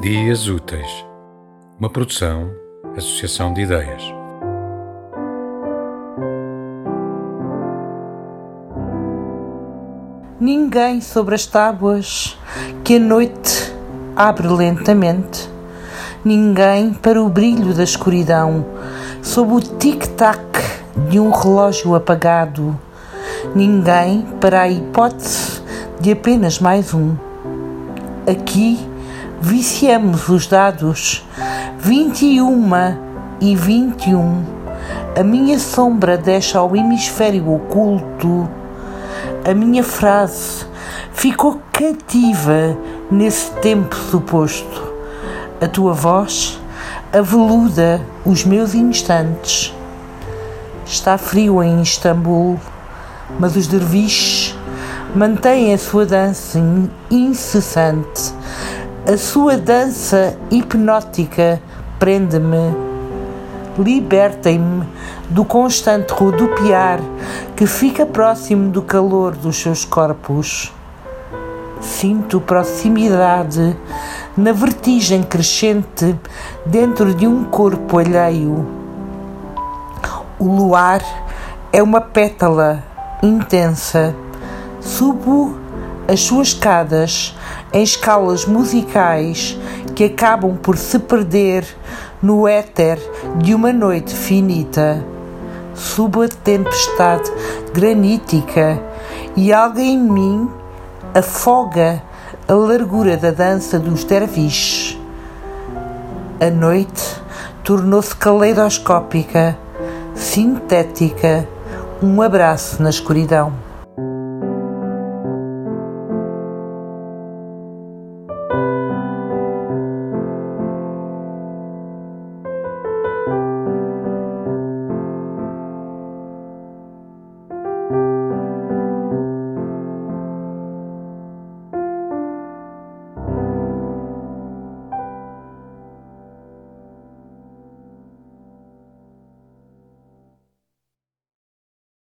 Dias Úteis, uma produção, associação de ideias. Ninguém sobre as tábuas que a noite abre lentamente. Ninguém para o brilho da escuridão, sob o tic-tac de um relógio apagado. Ninguém para a hipótese de apenas mais um. Aqui viciamos os dados 21 e 21. A minha sombra deixa ao hemisfério oculto. A minha frase ficou cativa nesse tempo suposto. A tua voz aveluda os meus instantes. Está frio em Istambul, mas os derviches mantêm a sua dança incessante a sua dança hipnótica prende-me, libertem-me do constante rodopiar que fica próximo do calor dos seus corpos. Sinto proximidade na vertigem crescente dentro de um corpo alheio. O luar é uma pétala intensa. Subo as suas escadas em escalas musicais que acabam por se perder no éter de uma noite finita. Subo a tempestade granítica e algo em mim afoga a largura da dança dos derviches. A noite tornou-se caleidoscópica, sintética, um abraço na escuridão.